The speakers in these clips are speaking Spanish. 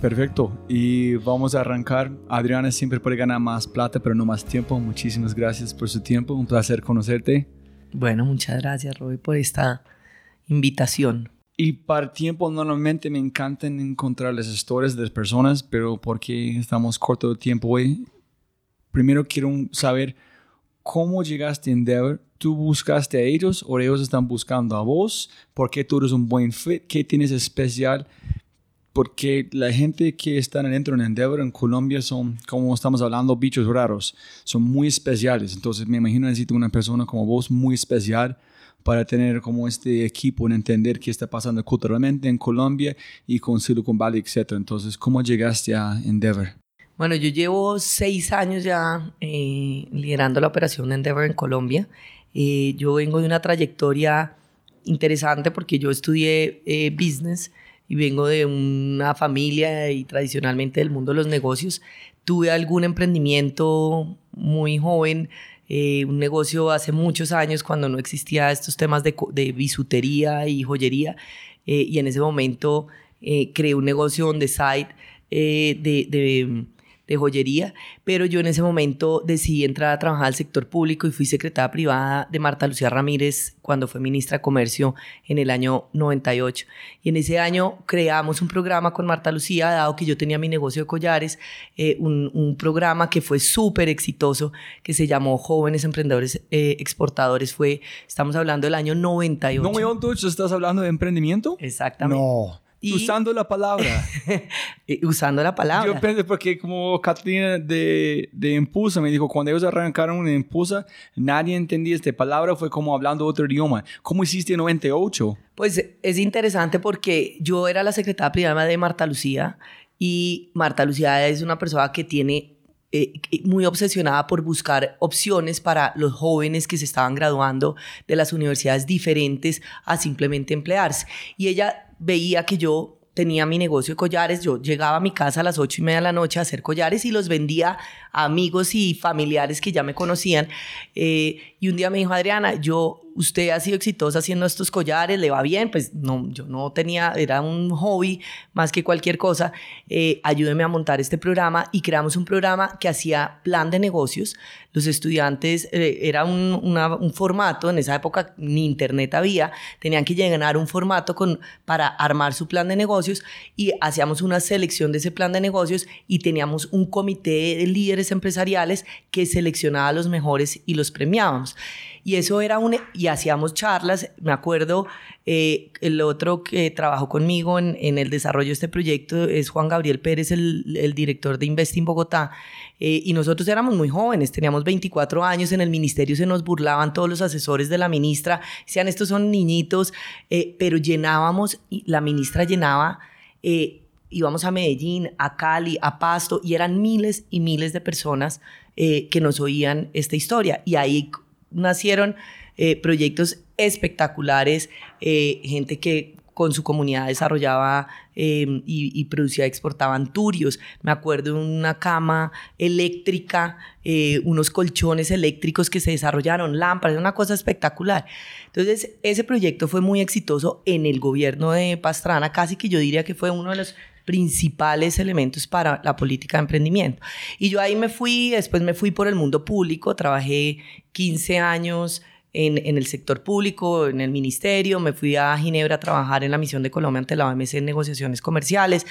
Perfecto. Y vamos a arrancar. Adriana siempre puede ganar más plata, pero no más tiempo. Muchísimas gracias por su tiempo. Un placer conocerte. Bueno, muchas gracias, Roy, por esta invitación. Y para tiempo, normalmente me encantan encontrar las historias de las personas, pero porque estamos corto de tiempo hoy, primero quiero saber cómo llegaste a Endeavor. ¿Tú buscaste a ellos o ellos están buscando a vos? ¿Por qué tú eres un buen fit? ¿Qué tienes especial? Porque la gente que está dentro de Endeavor en Colombia son, como estamos hablando, bichos raros, son muy especiales. Entonces me imagino necesito una persona como vos muy especial para tener como este equipo en entender qué está pasando culturalmente en Colombia y con Silicon Valley, etc. Entonces, ¿cómo llegaste a Endeavor? Bueno, yo llevo seis años ya eh, liderando la operación de Endeavor en Colombia. Eh, yo vengo de una trayectoria interesante porque yo estudié eh, business y vengo de una familia y tradicionalmente del mundo de los negocios. Tuve algún emprendimiento muy joven, eh, un negocio hace muchos años cuando no existía estos temas de, de bisutería y joyería eh, y en ese momento eh, creé un negocio on the side de, de de joyería, pero yo en ese momento decidí entrar a trabajar al sector público y fui secretaria privada de Marta Lucía Ramírez cuando fue ministra de Comercio en el año 98. Y en ese año creamos un programa con Marta Lucía, dado que yo tenía mi negocio de collares, eh, un, un, programa que fue súper exitoso, que se llamó Jóvenes Emprendedores eh, Exportadores. Fue, estamos hablando del año 98. ¿No estás hablando de emprendimiento? Exactamente. No usando la palabra. usando la palabra. Yo pensé porque como Catalina de, de Impulsa me dijo, cuando ellos arrancaron una Impulsa, nadie entendía esta palabra, fue como hablando otro idioma. ¿Cómo hiciste en 98? Pues es interesante porque yo era la secretaria privada de Marta Lucía y Marta Lucía es una persona que tiene eh, muy obsesionada por buscar opciones para los jóvenes que se estaban graduando de las universidades diferentes a simplemente emplearse. Y ella veía que yo tenía mi negocio de collares, yo llegaba a mi casa a las ocho y media de la noche a hacer collares y los vendía a amigos y familiares que ya me conocían. Eh, y un día me dijo, Adriana, yo usted ha sido exitosa haciendo estos collares, le va bien, pues no, yo no tenía, era un hobby más que cualquier cosa, eh, ayúdeme a montar este programa y creamos un programa que hacía plan de negocios. Los estudiantes, eh, era un, formato, en esa época ni internet había, tenían que llenar un formato con, para armar su plan de negocios y hacíamos una selección de ese plan de negocios y teníamos un comité de líderes empresariales que seleccionaba a los mejores y los premiábamos. Y eso era un... Y hacíamos charlas, me acuerdo, eh, el otro que trabajó conmigo en, en, el desarrollo de este proyecto es Juan Gabriel Pérez, el, el director de Investing Bogotá. Eh, y nosotros éramos muy jóvenes, teníamos 24 años, en el ministerio se nos burlaban todos los asesores de la ministra, decían, estos son niñitos, eh, pero llenábamos, la ministra llenaba íbamos a Medellín, a Cali, a Pasto, y eran miles y miles de personas que nos oían esta historia. Y ahí nacieron eh, proyectos espectaculares, eh, gente que con su comunidad desarrollaba em, y, producía, exportaban turios. Me acuerdo de una cama eléctrica, eh, unos colchones eléctricos que se desarrollaron, lámparas, una cosa espectacular. Entonces, ese proyecto fue muy exitoso en el gobierno de Pastrana, casi que yo diría que fue uno de los principales elementos para la política de emprendimiento. Y yo ahí me fui, después me fui por el mundo público, trabajé 15 años en, en, el sector público, en el ministerio, me fui a Ginebra a trabajar en la misión de Colombia ante la OMC en negociaciones comerciales,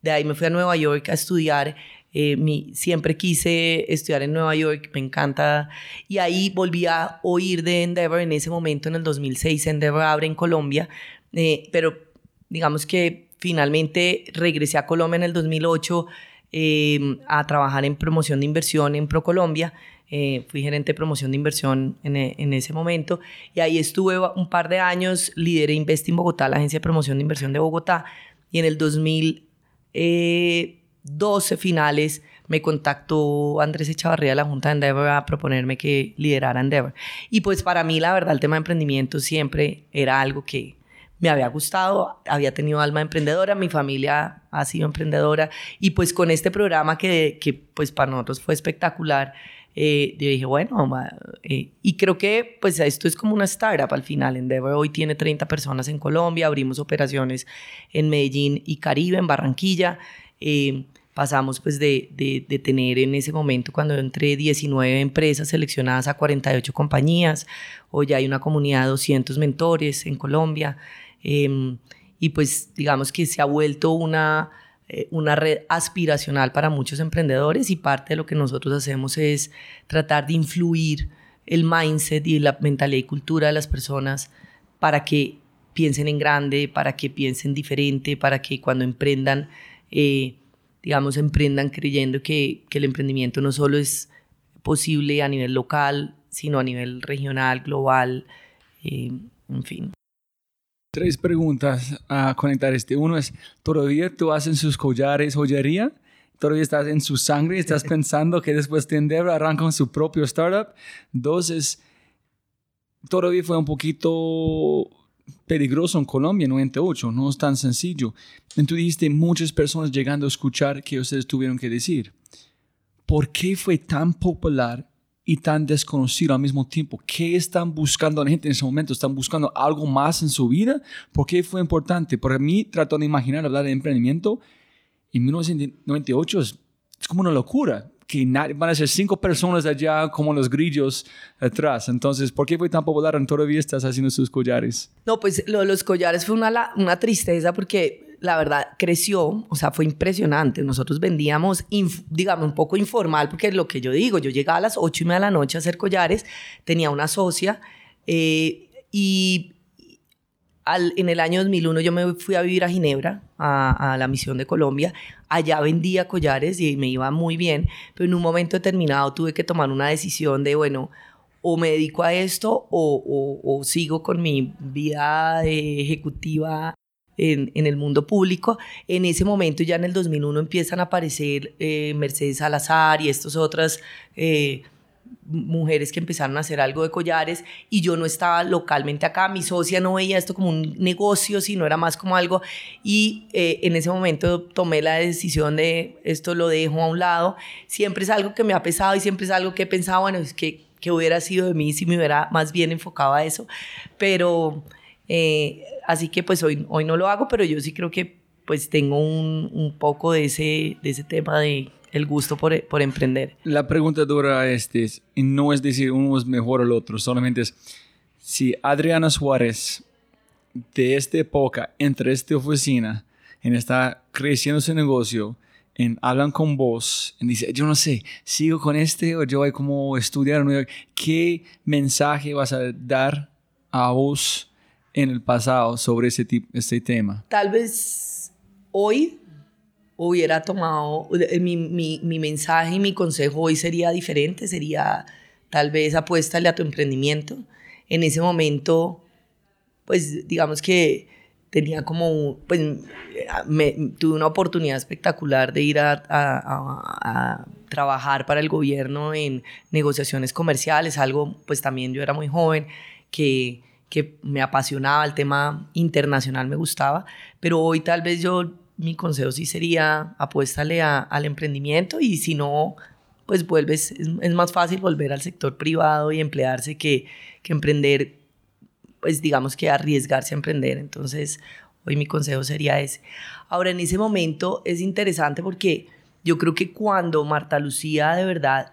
de ahí me fui a Nueva York a estudiar Eh, mi, siempre quise estudiar en Nueva York, me encanta. Y ahí volví a oír de Endeavor en ese momento, en el 2006, Endeavor abre en Colombia, eh, pero digamos que finalmente regresé a Colombia en el 2008 eh, a trabajar en promoción de inversión en ProColombia. Eh, fui gerente de promoción de inversión en, en, ese momento y ahí estuve un par de años, lideré Investing Bogotá, la agencia de promoción de inversión de Bogotá, y en el 2012 finales me contactó Andrés Echavarría de la Junta de Endeavor a proponerme que liderara Endeavor. Y pues para mí, la verdad, el tema de emprendimiento siempre era algo que, me había gustado, había tenido alma emprendedora, mi familia ha sido emprendedora y pues con este programa que, que pues para nosotros fue espectacular, eh, yo dije, bueno, eh, y creo que pues esto es como una startup al final. Endeavor hoy tiene 30 personas en Colombia, abrimos operaciones en Medellín y Caribe, en Barranquilla. Eh, pasamos pues de, de, de, tener en ese momento cuando entré 19 empresas seleccionadas a 48 compañías. Hoy hay una comunidad de 200 mentores en Colombia. Em, y pues digamos que se ha vuelto una, eh, una red aspiracional para muchos emprendedores y parte de lo que nosotros hacemos es tratar de influir el mindset y la mentalidad y cultura de las personas para que piensen en grande, para que piensen diferente, para que cuando emprendan, eh, digamos, emprendan creyendo que, que el emprendimiento no solo es posible a nivel local, sino a nivel regional, global, eh, en fin. Tres preguntas a conectar este. Uno es, ¿todavía tú haces sus collares joyería? ¿Todavía estás en su sangre? ¿Estás pensando que después de Endeavor arrancan su propio startup? Dos es, todavía fue un poquito peligroso en Colombia en 98, no es tan sencillo. Y tú dijiste muchas personas llegando a escuchar que ustedes tuvieron que decir. ¿Por qué fue tan popular y tan desconocido al mismo tiempo. ¿Qué están buscando la gente en ese momento? ¿Están buscando algo más en su vida? ¿Por qué fue importante? Para mí, trato de imaginar hablar de emprendimiento en 1998 es, como una locura. Que van a ser cinco personas allá como los grillos atrás. Entonces, ¿por qué fue tan popular en todavía estás haciendo sus collares? No, pues lo, los collares fue una, una tristeza porque la verdad, creció, o sea, fue impresionante. Nosotros vendíamos, digamos, un poco informal, porque es lo que yo digo, yo llegaba a las ocho y media de la noche a hacer collares, tenía una socia, eh, y al, en el año 2001 yo me fui a vivir a Ginebra, a, la misión de Colombia. Allá vendía collares y me iba muy bien, pero en un momento determinado tuve que tomar una decisión de, bueno, o me dedico a esto o, o sigo con mi vida ejecutiva en, el mundo público. En ese momento, ya en el 2001, empiezan a aparecer eh, Mercedes Salazar y estas otras eh, mujeres que empezaron a hacer algo de collares y yo no estaba localmente acá. Mi socia no veía esto como un negocio, sino era más como algo. Y eh, en ese momento tomé la decisión de esto lo dejo a un lado. Siempre es algo que me ha pesado y siempre es algo que he pensado, bueno, es que, que hubiera sido de mí si me hubiera más bien enfocado a eso. Pero eh, así que pues hoy, hoy no lo hago, pero yo sí creo que pues tengo un, un poco de ese, de ese tema de el gusto por, por emprender. La pregunta dura este, no es decir uno es mejor el otro, solamente es si Adriana Suárez de esta época entra a esta oficina en está creciendo su negocio, en hablan con vos, y dice, yo no sé, sigo con este o yo voy como estudiar ¿qué mensaje vas a dar a vos en el pasado sobre ese este tema? Tal vez hoy hubiera tomado, eh, mi, mi, mi, mensaje y mi consejo hoy sería diferente, sería tal vez apuéstale a tu emprendimiento. En ese momento, pues digamos que tenía como, pues me, tuve una oportunidad espectacular de ir a, a, a, trabajar para el gobierno en negociaciones comerciales, algo, pues también yo era muy joven, que que me apasionaba, el tema internacional me gustaba, pero hoy tal vez yo, mi consejo sí sería apuéstale al emprendimiento y si no, pues vuelves, es, más fácil volver al sector privado y emplearse que, que emprender, pues digamos que arriesgarse a emprender. Entonces, hoy mi consejo sería ese. Ahora, en ese momento es interesante porque yo creo que cuando Marta Lucía de verdad,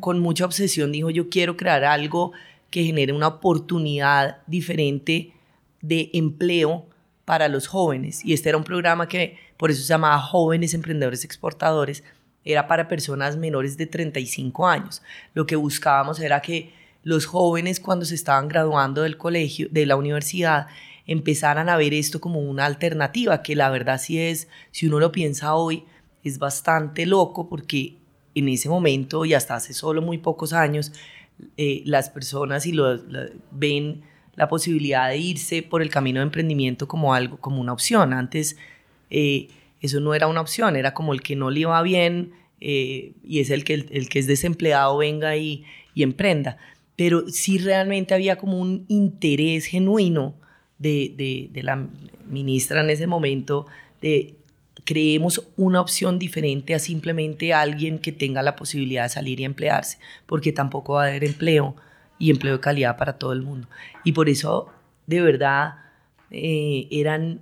con mucha obsesión, dijo, yo quiero crear algo que genere una oportunidad diferente de empleo para los jóvenes. Y este era un programa que por eso se llamaba Jóvenes Emprendedores Exportadores. Era para personas menores de 35 años. Lo que buscábamos era que los jóvenes cuando se estaban graduando del colegio, de la universidad, empezaran a ver esto como una alternativa, que la verdad sí es, si uno lo piensa hoy, es bastante loco porque en ese momento y hasta hace solo muy pocos años, eh, las personas y lo, ven la posibilidad de irse por el camino de emprendimiento como algo, como una opción. Antes eh, eso no era una opción, era como el que no le iba bien eh, y es el que, el, que es desempleado venga y, y, emprenda. Pero sí realmente había como un interés genuino de, de la ministra en ese momento de creemos una opción diferente a simplemente alguien que tenga la posibilidad de salir y emplearse, porque tampoco va a haber empleo y empleo de calidad para todo el mundo. Y por eso, de verdad, eh, eran,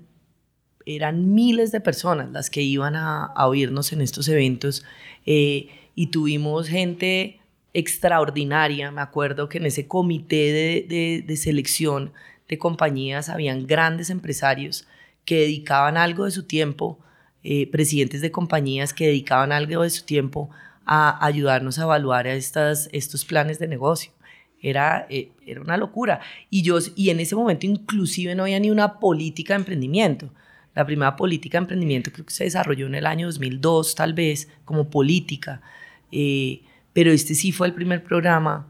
eran miles de personas las que iban a, oírnos en estos eventos eh, y tuvimos gente extraordinaria. Me acuerdo que en ese comité de, de selección de compañías habían grandes empresarios que dedicaban algo de su tiempo eh, presidentes de compañías que dedicaban algo de su tiempo a ayudarnos a evaluar estas, estos planes de negocio. Era, eh, era una locura. Y, yo, y en ese momento inclusive no había ni una política de emprendimiento. La primera política de emprendimiento creo que se desarrolló en el año 2002, tal vez, como política. Eh, pero este sí fue el primer programa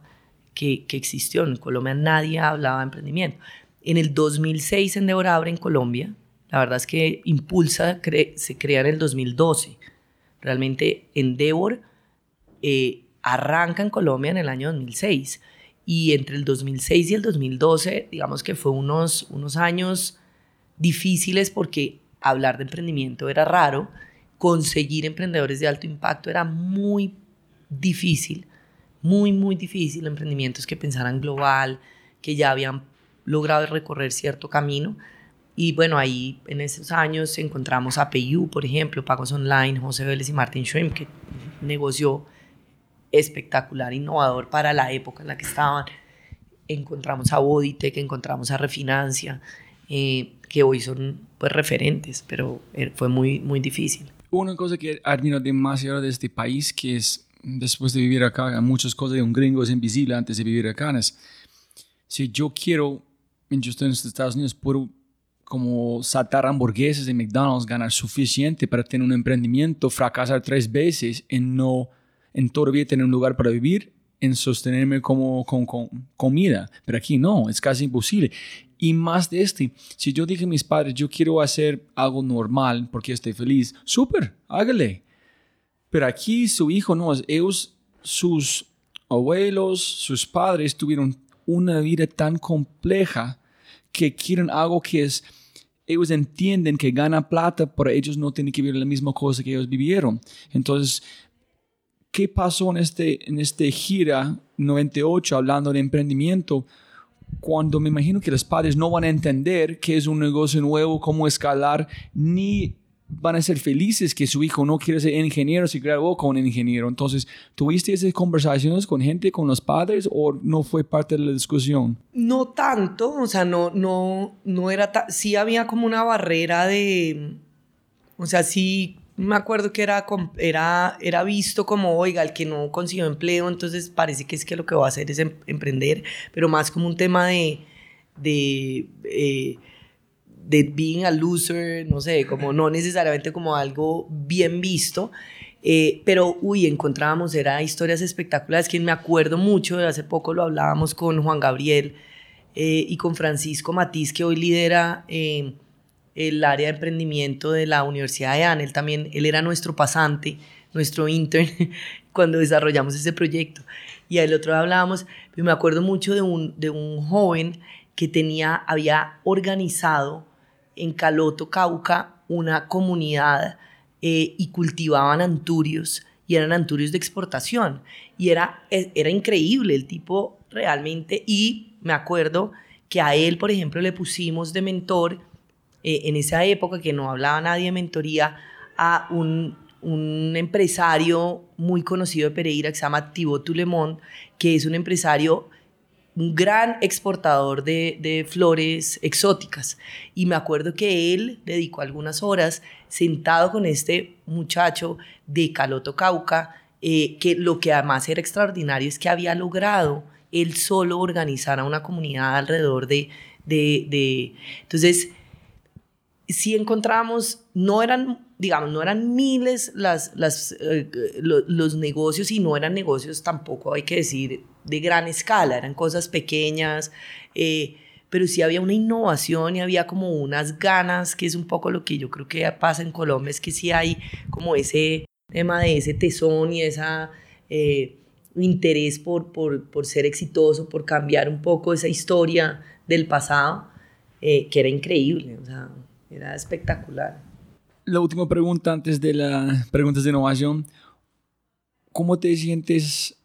que, que, existió. En Colombia nadie hablaba de emprendimiento. En el 2006 en Deborah en Colombia, la verdad es que Impulsa se crea en el 2012. Realmente Endeavor eh, arranca en Colombia en el año 2006. Y entre el 2006 y el 2012, digamos que fue unos, unos años difíciles porque hablar de emprendimiento era raro, conseguir emprendedores de alto impacto era muy difícil, muy, muy difícil, emprendimientos que pensaran global, que ya habían logrado recorrer cierto camino. Y bueno, ahí en esos años encontramos a PayU, por ejemplo, Pagos Online, José Vélez y Martin Schwim, que negocio espectacular, innovador para la época en la que estaban. Encontramos a Boditec, encontramos a Refinancia, eh, que hoy son pues referentes, pero er, fue muy, muy difícil. Una cosa que admiro demasiado de este país, que es después de vivir acá, muchas cosas de un gringo es invisible antes de vivir acá, es si yo quiero, yo estoy en Estados Unidos, puedo como saltar hamburguesas de McDonald's, ganar suficiente para tener un emprendimiento, fracasar tres veces en no, en todavía tener un lugar para vivir, en sostenerme como con, comida. Pero aquí no, es casi imposible. Y más de este, si yo dije a mis padres, yo quiero hacer algo normal porque estoy feliz, súper, hágale. Pero aquí su hijo no, ellos, sus abuelos, sus padres tuvieron una vida tan compleja que quieren algo que es ellos entienden que gana plata, pero ellos no tienen que vivir la misma cosa que ellos vivieron. Entonces, ¿qué pasó en este, en este gira 98 hablando de emprendimiento? Cuando me imagino que los padres no van a entender qué es un negocio nuevo, cómo escalar, ni van a ser felices que su hijo no quiere ser ingeniero si graduó con ingeniero. Entonces, ¿tuviste esas conversaciones con gente, con los padres o no fue parte de la discusión? No tanto, o sea, no, no, no era, sí había como una barrera de, o sea, sí me acuerdo que era, era, era visto como, oiga, el que no consiguió empleo, entonces parece que es que lo que va a hacer es em, emprender, pero más como un tema de... de eh, de being a loser, no sé, como no necesariamente como algo bien visto, eh, pero uy, encontrábamos, era historias espectaculares, que me acuerdo mucho, hace poco lo hablábamos con Juan Gabriel eh, y con Francisco Matiz, que hoy lidera eh, el área de emprendimiento de la Universidad de Anel, también él era nuestro pasante, nuestro intern, cuando desarrollamos ese proyecto. Y al otro hablábamos, me acuerdo mucho de un, de un joven que tenía, había organizado en Caloto, Cauca, una comunidad eh, y cultivaban anturios y eran anturios de exportación. Y era, e, era increíble el tipo realmente. Y me acuerdo que a él, por ejemplo, le pusimos de mentor eh, en esa época que no hablaba nadie de mentoría a un, un empresario muy conocido de Pereira que se llama Thibaut Tulemont, que es un empresario un gran exportador de, flores exóticas. Y me acuerdo que él dedicó algunas horas sentado con este muchacho de Caloto Cauca, eh, que lo que además era extraordinario es que había logrado él solo organizar a una comunidad alrededor de... de, de entonces, si encontramos, no eran digamos, no eran miles las, las, eh, los negocios y no eran negocios tampoco, hay que decir, de gran escala, eran cosas pequeñas, eh, pero sí había una innovación y había como unas ganas, que es un poco lo que yo creo que pasa en Colombia, es que sí hay como ese tema de ese tesón y ese eh, interés por, por, por, ser exitoso, por cambiar un poco esa historia del pasado, que era increíble, o sea, era espectacular la última pregunta antes de las preguntas de innovación. ¿Cómo te sientes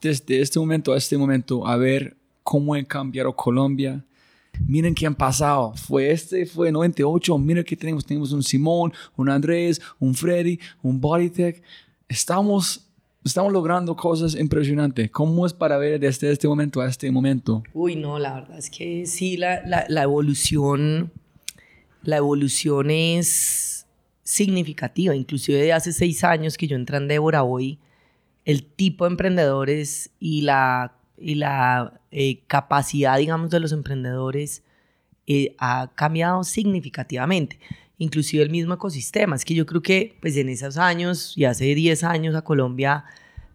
desde este momento a este momento a ver cómo ha cambiado Colombia? Miren qué han pasado. Fue este, fue 98. Miren qué tenemos. Tenemos un Simón, un Andrés, un Freddy, un Bodytech. Estamos, estamos logrando cosas impresionantes. ¿Cómo es para ver desde este momento a este momento? Uy, no, la verdad es que sí, la, la, la evolución, la evolución es significativa, inclusive de hace seis años que yo entré en Débora hoy, el tipo de emprendedores y la, y la eh, capacidad, digamos, de los emprendedores eh, ha cambiado significativamente. Inclusive el mismo ecosistema. Es que yo creo que pues en esos años y hace 10 años a Colombia,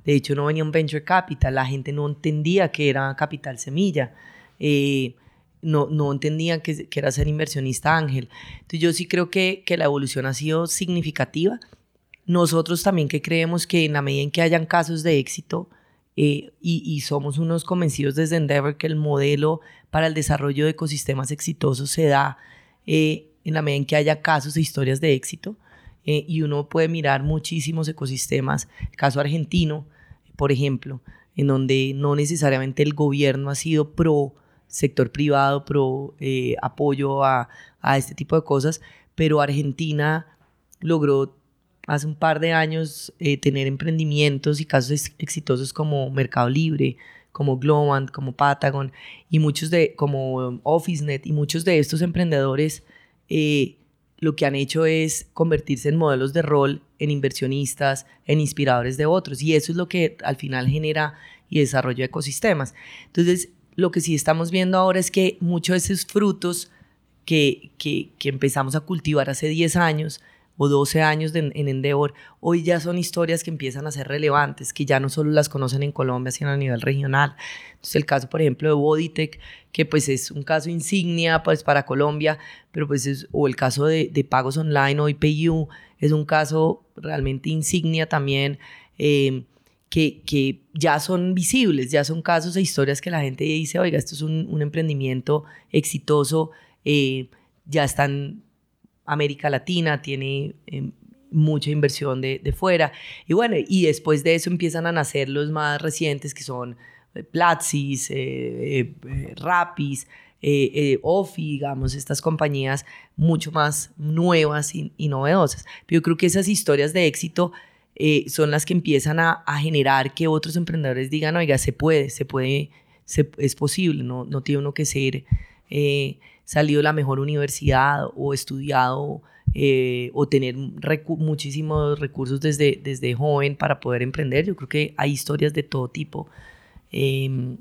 de hecho no venía un venture capital, la gente no entendía que era capital semilla. Eh, no, no entendían que, que, era ser inversionista ángel. Entonces yo sí creo que, que la evolución ha sido significativa. Nosotros también que creemos que en la medida en que hayan casos de éxito, eh, y, y, somos unos convencidos desde Endeavor que el modelo para el desarrollo de ecosistemas exitosos se da eh, en la medida en que haya casos e historias de éxito. Eh, y uno puede mirar muchísimos ecosistemas, caso argentino, por ejemplo, en donde no necesariamente el gobierno ha sido pro sector privado, pro eh, apoyo a, a, este tipo de cosas, pero Argentina logró hace un par de años eh, tener emprendimientos y casos exitosos como Mercado Libre, como Globant, como Patagon y muchos de, como OfficeNet y muchos de estos emprendedores eh, lo que han hecho es convertirse en modelos de rol, en inversionistas, en inspiradores de otros y eso es lo que al final genera y desarrolla ecosistemas. Entonces, lo que sí estamos viendo ahora es que muchos de esos frutos que, que, que empezamos a cultivar hace 10 años o 12 años en Endeavor, hoy ya son historias que empiezan a ser relevantes, que ya no solo las conocen en Colombia, sino a nivel regional. Entonces el caso, por ejemplo, de Bodytech, que pues es un caso insignia pues para Colombia, pero pues es, o el caso de, de pagos online o IPU, es un caso realmente insignia también. Eh, que, ya son visibles, ya son casos e historias que la gente dice, oiga, esto es un, emprendimiento exitoso, eh, ya está en América Latina, tiene eh, mucha inversión de, fuera. Y bueno, y después de eso empiezan a nacer los más recientes que son eh, Platzi, Rapis, Ofi, digamos, estas compañías mucho más nuevas y, y novedosas. Pero yo creo que esas historias de éxito eh, son las que empiezan a, generar que otros emprendedores digan, oiga, se puede, se puede, es posible, no, no tiene uno que ser eh, salido de la mejor universidad o estudiado eh, o tener muchísimos recursos desde, desde joven para poder emprender. Yo creo que hay historias de todo tipo. Em,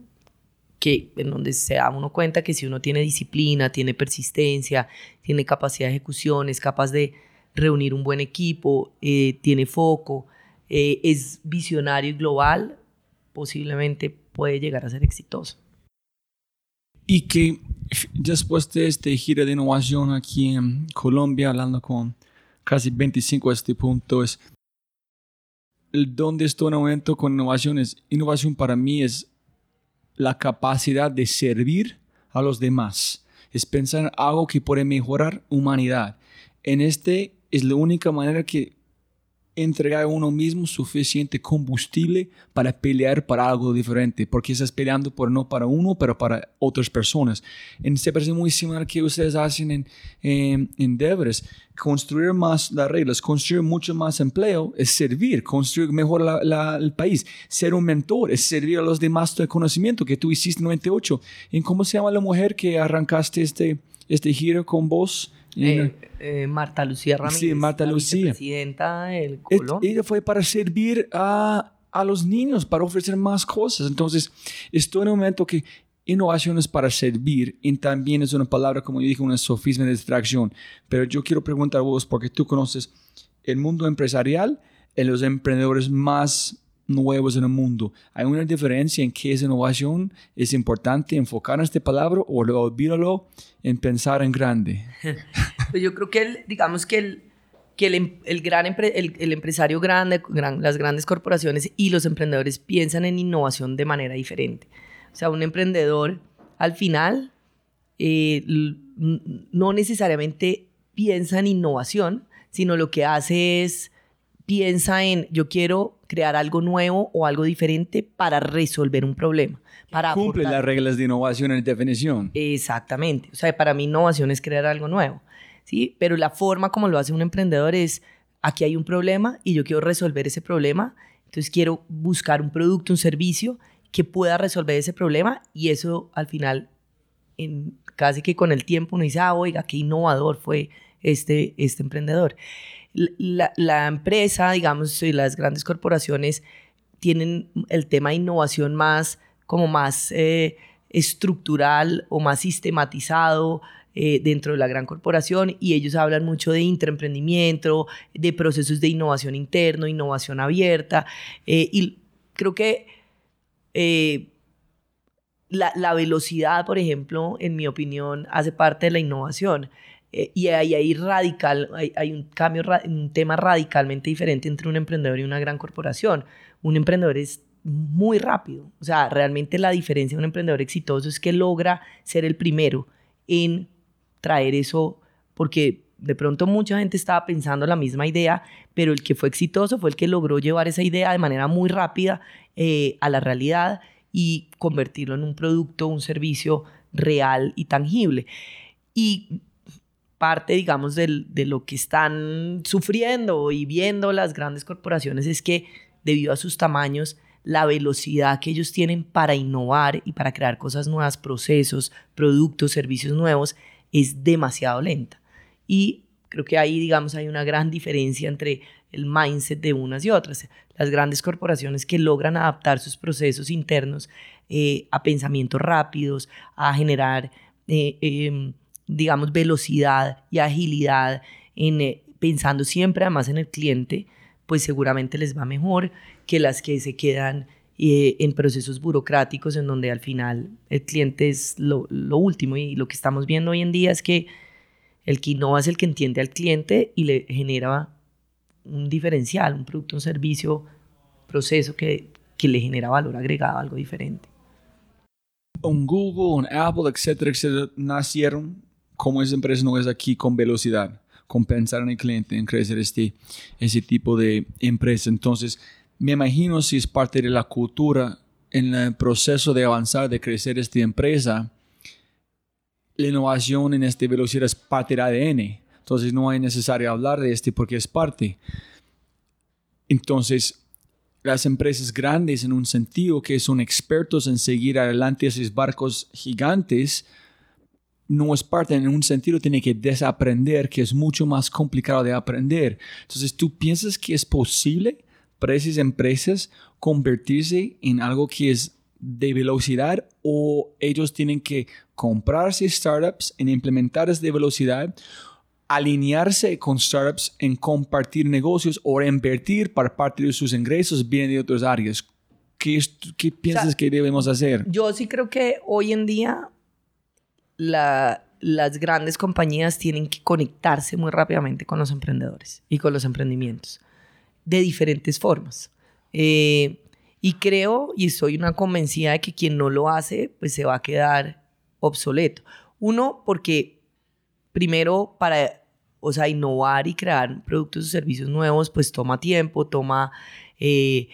que en donde se da uno cuenta que si uno tiene disciplina, tiene persistencia, tiene capacidad de ejecución, es capaz de, reunir un buen equipo, tiene foco, eh, es visionario y global, posiblemente puede llegar a ser exitoso. Y que después de este giro de innovación aquí en Colombia, hablando con casi 25 a este punto, es donde estoy en momento con innovaciones. Innovación para mí es la capacidad de servir a los demás. Es pensar en algo que puede mejorar humanidad. En este es la única manera que entregar a uno mismo suficiente combustible para pelear para algo diferente, porque estás peleando por no para uno, pero para otras personas. En se parece muy similar que ustedes hacen en, en, en Devers. Construir más las reglas, construir mucho más empleo es servir, construir mejor la, el país. Ser un mentor es servir a los demás de conocimiento que tú hiciste en 98. ¿En cómo se llama la mujer que arrancaste este, este giro con vos? Eh, eh, Marta Lucía Ramírez. Sí, Marta Lucía. Presidenta del Colón. Ella fue para servir a, a, los niños, para ofrecer más cosas. Entonces, estoy en un momento que innovación es para servir y también es una palabra, como yo dije, una sofisma de distracción. Pero yo quiero preguntar a vos, porque tú conoces el mundo empresarial, en los emprendedores más nuevos en el mundo. ¿Hay una diferencia en qué es innovación? ¿Es importante enfocar en esta palabra o olvídalo en pensar en grande? pues yo creo que, digamos que el, que el, em, el gran el, empresario grande, las grandes corporaciones y los emprendedores piensan en innovación de manera diferente. O sea, un emprendedor al final eh, no necesariamente piensa en innovación, sino lo que hace es piensa en yo quiero crear algo nuevo o algo diferente para resolver un problema. Para Cumple las reglas de innovación en definición. Exactamente. O sea, para mí innovación es crear algo nuevo. ¿sí? Pero la forma como lo hace un emprendedor es, aquí hay un problema y yo quiero resolver ese problema. Entonces quiero buscar un producto, un servicio que pueda resolver ese problema y eso al final, en, casi que con el tiempo uno dice, ah, oiga, qué innovador fue este, este emprendedor la, empresa, digamos, y las grandes corporaciones tienen el tema de innovación más como más eh, estructural o más sistematizado eh, dentro de la gran corporación y ellos hablan mucho de intraemprendimiento, de procesos de innovación interno, innovación abierta eh, y creo que la, la, velocidad, por ejemplo, en mi opinión, hace parte de la innovación. Eh, y ahí hay, radical, hay, un cambio, un tema radicalmente diferente entre un emprendedor y una gran corporación. Un emprendedor es muy rápido. O sea, realmente la diferencia de un emprendedor exitoso es que logra ser el primero en traer eso, porque de pronto mucha gente estaba pensando la misma idea, pero el que fue exitoso fue el que logró llevar esa idea de manera muy rápida eh, a la realidad y convertirlo en un producto, un servicio real y tangible. Y parte, digamos, de lo que están sufriendo y viendo las grandes corporaciones es que debido a sus tamaños, la velocidad que ellos tienen para innovar y para crear cosas nuevas, procesos, productos, servicios nuevos, es demasiado lenta. Y creo que ahí, digamos, hay una gran diferencia entre el mindset de unas y otras. Las grandes corporaciones que logran adaptar sus procesos internos eh, a pensamientos rápidos, a generar eh, em, digamos, velocidad y agilidad en, eh, pensando siempre además en el cliente, pues seguramente les va mejor que las que se quedan eh, en procesos burocráticos en donde al final el cliente es lo, lo, último y lo que estamos viendo hoy en día es que el que innova es el que entiende al cliente y le genera un diferencial, un producto, un servicio, proceso que, que le genera valor agregado, algo diferente. Un Google, un Apple, etcétera, etcétera, nacieron como esa empresa no es aquí con velocidad, con pensar en el cliente, en crecer este, ese tipo de empresa. Entonces, me imagino si es parte de la cultura en el proceso de avanzar, de crecer esta empresa, la innovación en esta velocidad es parte del ADN. Entonces, no es necesario hablar de este porque es parte. Entonces, las empresas grandes en un sentido que son expertos en seguir adelante esos barcos gigantes, no es parte, en un sentido tiene que desaprender, que es mucho más complicado de aprender. Entonces, ¿tú piensas que es posible para esas empresas convertirse en algo que es de velocidad o ellos tienen que comprarse startups en implementar de velocidad, alinearse con startups en compartir negocios o invertir para parte de sus ingresos vienen de otras áreas? ¿Qué, qué piensas que debemos hacer? Yo sí creo que hoy en día las grandes compañías tienen que conectarse muy rápidamente con los emprendedores y con los emprendimientos de diferentes formas. Eh, y creo y soy una convencida de que quien no lo hace, pues se va a quedar obsoleto. Uno, porque primero para o sea, innovar y crear productos o servicios nuevos, pues toma tiempo, toma... Eh,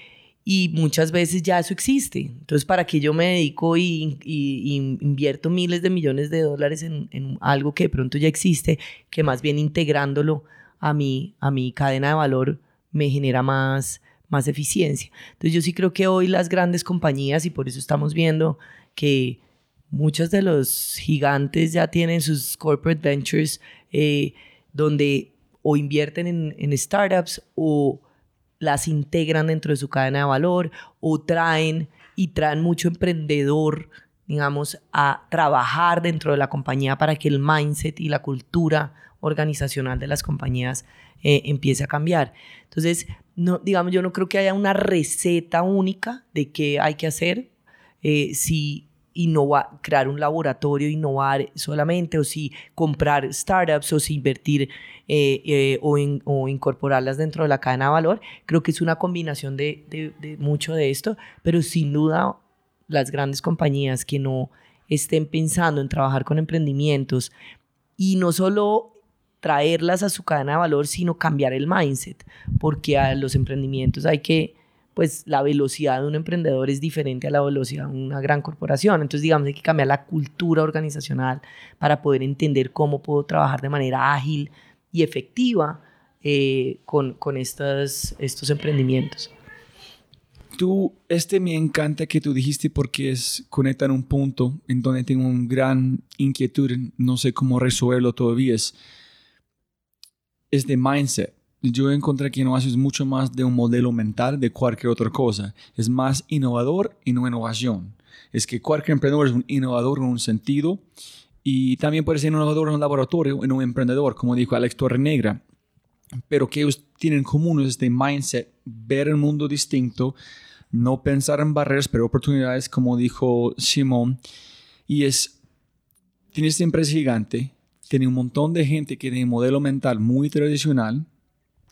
y muchas veces ya eso existe. Entonces, ¿para qué yo me dedico y, invierto miles de millones de dólares en, en, algo que de pronto ya existe, que más bien integrándolo a mi, a mi cadena de valor me genera más, más eficiencia? Entonces, yo sí creo que hoy las grandes compañías, y por eso estamos viendo que muchos de los gigantes ya tienen sus corporate ventures eh, donde o invierten en, en startups o las integran dentro de su cadena de valor o traen y traen mucho emprendedor, digamos, a trabajar dentro de la compañía para que el mindset y la cultura organizacional de las compañías eh, empiece a cambiar. Entonces, no, digamos, yo no creo que haya una receta única de qué hay que hacer. Eh, si innovar, crear un laboratorio, innovar solamente, o si comprar startups, o si invertir eh, eh, o, o, incorporarlas dentro de la cadena de valor. Creo que es una combinación de, de, mucho de esto, pero sin duda las grandes compañías que no estén pensando en trabajar con emprendimientos y no solo traerlas a su cadena de valor, sino cambiar el mindset, porque a los emprendimientos hay que pues la velocidad de un emprendedor es diferente a la velocidad de una gran corporación. Entonces, digamos, hay que cambiar la cultura organizacional para poder entender cómo puedo trabajar de manera ágil y efectiva eh, con, con estos, estos emprendimientos. Tú, este me encanta que tú dijiste porque es conectar un punto en donde tengo un gran inquietud, no sé cómo resolverlo todavía, es, es de mindset yo encontré que no es mucho más de un modelo mental de cualquier otra cosa. Es más innovador y no innovación. Es que cualquier emprendedor es un innovador en un sentido y también puede ser innovador en un laboratorio, en un emprendedor, como dijo Alex Torrenegra. Pero que ellos tienen en común es este mindset, ver el mundo distinto, no pensar en barreras, pero oportunidades, como dijo Simón. Y es, tiene esta empresa gigante, tiene un montón de gente que tiene un modelo mental muy tradicional,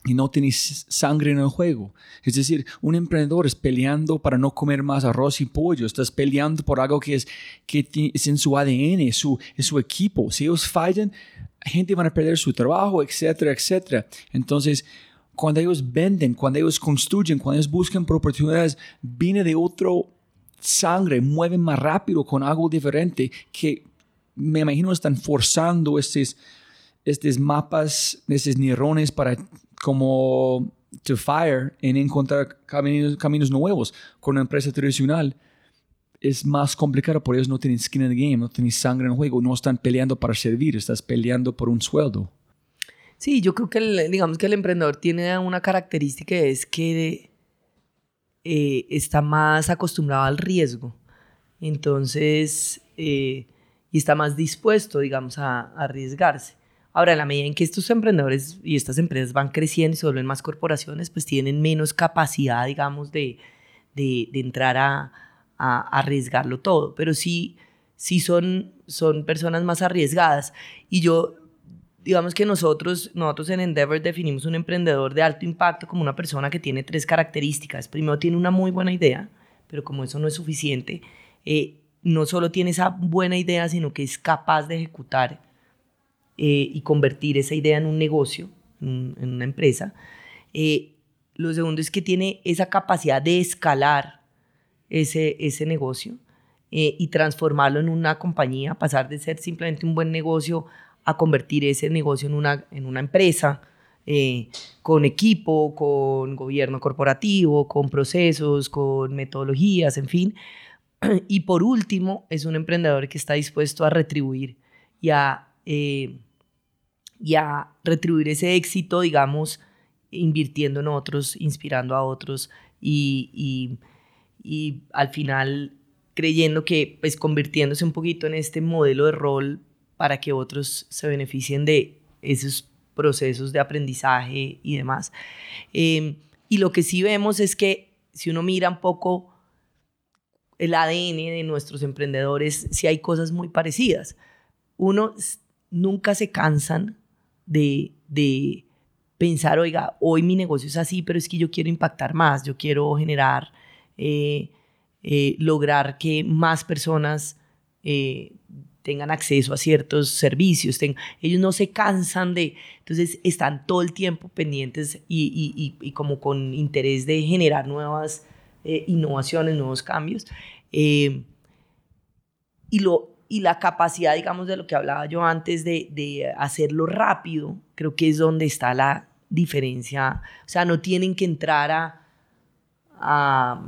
y no tienes sangre en el juego. Es decir, un emprendedor es peleando para no comer más arroz y pollo, estás peleando por algo que es, que es en su ADN, es su, es su equipo. Si ellos fallan, gente va a perder su trabajo, etcétera, etcétera. Entonces, cuando ellos venden, cuando ellos construyen, cuando ellos buscan oportunidades, viene de otro sangre, mueven más rápido con algo diferente que me imagino están forzando estos, estos mapas, estos neurones para como to fire en encontrar caminos, caminos nuevos con una empresa tradicional es más complicado por ellos no tienen skin in the game, no tienen sangre en el juego, no están peleando para servir, estás peleando por un sueldo. Sí, yo creo que el, digamos que el emprendedor tiene una característica es que eh, está más acostumbrado al riesgo, entonces eh, y está más dispuesto, digamos, a, a arriesgarse. Ahora, en la medida en que estos emprendedores y estas empresas van creciendo y se vuelven más corporaciones, pues tienen menos capacidad, digamos, de, de, entrar a, a, arriesgarlo todo. Pero sí, sí son, son personas más arriesgadas. Y yo, digamos que nosotros, nosotros en Endeavor definimos un emprendedor de alto impacto como una persona que tiene tres características. Primero, tiene una muy buena idea, pero como eso no es suficiente, eh, no solo tiene esa buena idea, sino que es capaz de ejecutar eh, y convertir esa idea en un negocio, en, una empresa. Eh, lo segundo es que tiene esa capacidad de escalar ese, ese negocio eh, y transformarlo en una compañía, pasar de ser simplemente un buen negocio a convertir ese negocio en una, en una empresa. con equipo, con gobierno corporativo, con procesos, con metodologías, en fin. Y por último, es un emprendedor que está dispuesto a retribuir y a y a retribuir ese éxito, digamos, invirtiendo en otros, inspirando a otros y, y, al final creyendo que, pues convirtiéndose un poquito en este modelo de rol para que otros se beneficien de esos procesos de aprendizaje y demás. Em, y lo que sí vemos es que si uno mira un poco el ADN de nuestros emprendedores, sí hay cosas muy parecidas. Uno, nunca se cansan de, pensar, oiga, hoy mi negocio es así, pero es que yo quiero impactar más, yo quiero generar, eh, eh, lograr que más personas eh, tengan acceso a ciertos servicios, ellos no se cansan de, entonces están todo el tiempo pendientes y, y, como con interés de generar nuevas innovaciones, nuevos cambios. Y, lo, y la capacidad, digamos, de lo que hablaba yo antes de, de hacerlo rápido, creo que es donde está la diferencia. O sea, no tienen que entrar a, a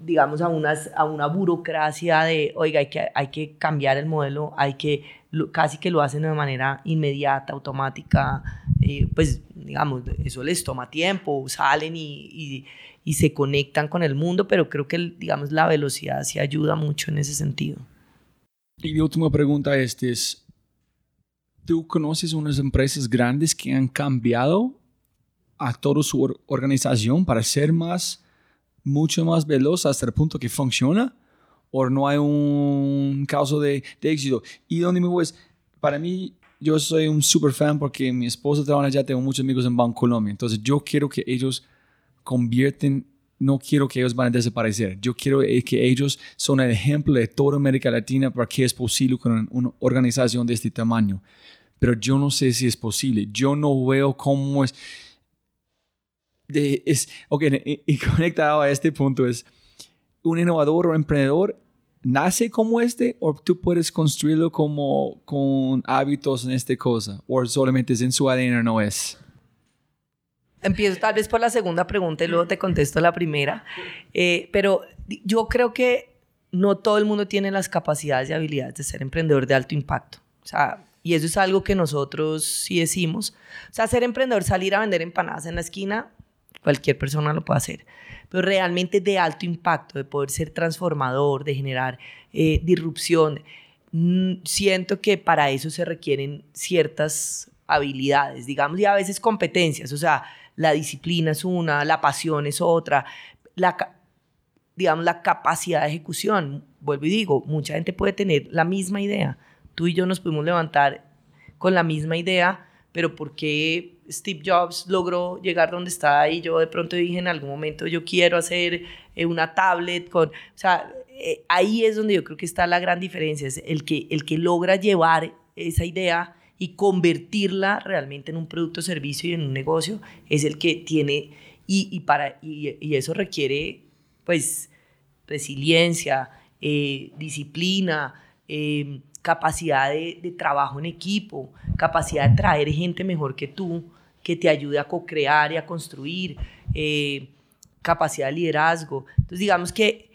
digamos, a, unas, a una burocracia de, oiga, hay que, hay que cambiar el modelo, hay que, casi que lo hacen de manera inmediata, automática, eh, pues, digamos, eso les toma tiempo, salen y, y, y, se conectan con el mundo, pero creo que, digamos, la velocidad sí ayuda mucho en ese sentido. Y mi última pregunta este es, ¿tú conoces unas empresas grandes que han cambiado a toda su organización para ser más mucho más veloz hasta el punto que funciona o no hay un caso de, éxito. Y donde me voy para mí, yo soy un super fan porque mi esposa trabaja allá, tengo muchos amigos en Colombia entonces yo quiero que ellos convierten no quiero que ellos van a desaparecer. Yo quiero eh, que ellos son el ejemplo de toda América Latina para que es posible con una organización de este tamaño. Pero yo no sé si es posible. Yo no veo cómo es ok, y, conectado a este punto es, un innovador o emprendedor nace como este o tú puedes construirlo como con hábitos en esta cosa o solamente es en su ADN no es? Empiezo tal vez por la segunda pregunta y luego te contesto la primera, eh, pero yo creo que no todo el mundo tiene las capacidades y habilidades de ser emprendedor de alto impacto. O sea, y eso es algo que nosotros sí decimos. O sea, ser emprendedor, salir a vender empanadas en la esquina, cualquier persona lo puede hacer, pero realmente de alto impacto, de poder ser transformador, de generar eh, disrupción, mm, siento que para eso se requieren ciertas habilidades, digamos, y a veces competencias, o sea, la disciplina es una, la pasión es otra, la, digamos, la capacidad de ejecución, vuelvo y digo, mucha gente puede tener la misma idea, tú y yo nos pudimos levantar con la misma idea, pero ¿por qué Steve Jobs logró llegar donde está y yo de pronto dije en algún momento yo quiero hacer eh, una tablet con, o sea, eh, ahí es donde yo creo que está la gran diferencia, es el que, el que logra llevar esa idea y convertirla realmente en un producto, servicio y en un negocio, es el que tiene, y, y para, y, y, eso requiere pues resiliencia, eh, disciplina, capacidad de, de, trabajo en equipo, capacidad de traer gente mejor que tú, que te ayude a co-crear y a construir, eh, capacidad de liderazgo. Entonces, digamos que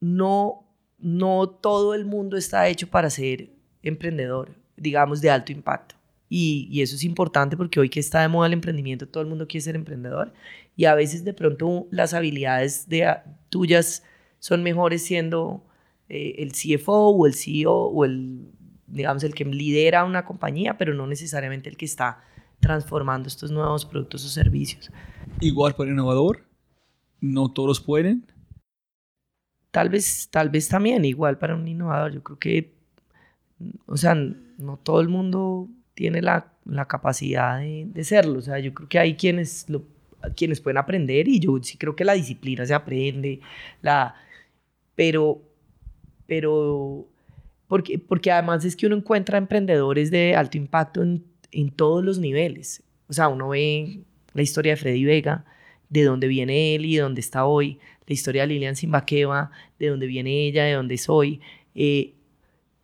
no, no todo el mundo está hecho para ser emprendedor, digamos, de alto impacto. Y, y, eso es importante porque hoy que está de moda el emprendimiento, todo el mundo quiere ser emprendedor. Y a veces de pronto las habilidades de, tuyas son mejores siendo eh, el CFO o el CEO o el, digamos, el que lidera una compañía, pero no necesariamente el que está transformando estos nuevos productos o servicios. Igual para el innovador, no todos pueden. Tal vez, tal vez también, igual para un innovador. Yo creo que, o sea, no todo el mundo tiene la, la capacidad de, de, serlo. O sea, yo creo que hay quienes, lo, quienes pueden aprender y yo sí creo que la disciplina se aprende, la, pero, pero, porque, porque además es que uno encuentra emprendedores de alto impacto en en todos los niveles. O sea, uno ve la historia de Freddy Vega, de dónde viene él y de dónde está hoy, la historia de Lilian Simbaqueva, de dónde viene ella, de dónde soy, eh,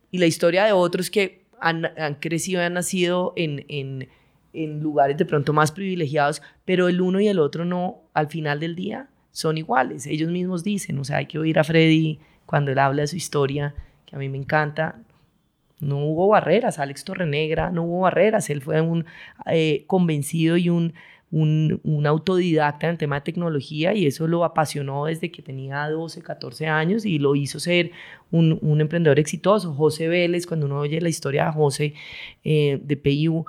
y la historia de otros que han, crecido y han nacido en, en, en, lugares de pronto más privilegiados, pero el uno y el otro no, al final del día, son iguales. Ellos mismos dicen, o sea, hay que oír a Freddy cuando él habla de su historia, que a mí me encanta, no hubo barreras, Alex Torrenegra no hubo barreras, él fue un eh, convencido y un, un, autodidacta en el tema de tecnología y eso lo apasionó desde que tenía 12, 14 años y lo hizo ser un, un emprendedor exitoso. José Vélez, cuando uno oye la historia de José eh, de PIU,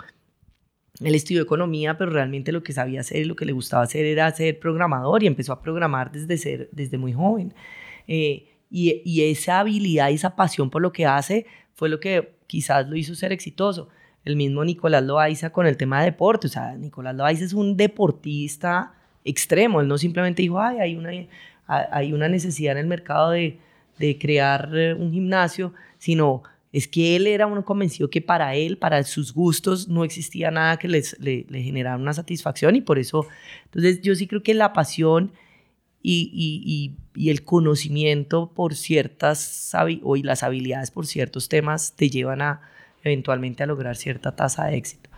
él estudió economía, pero realmente lo que sabía hacer y lo que le gustaba hacer era ser programador y empezó a programar desde, ser, desde muy joven. Eh, y, y, esa habilidad y esa pasión por lo que hace fue lo que quizás lo hizo ser exitoso. El mismo Nicolás Loaiza con el tema de deporte, o sea, Nicolás Loaiza es un deportista extremo, él no simplemente dijo, ay, hay una, hay una necesidad en el mercado de, de crear eh, un gimnasio, sino es que él era uno convencido que para él, para sus gustos, no existía nada que les, le, generara una satisfacción y por eso, entonces yo sí creo que la pasión y, y, y el conocimiento por ciertas, o las habilidades por ciertos temas te llevan a eventualmente a lograr cierta tasa de éxito.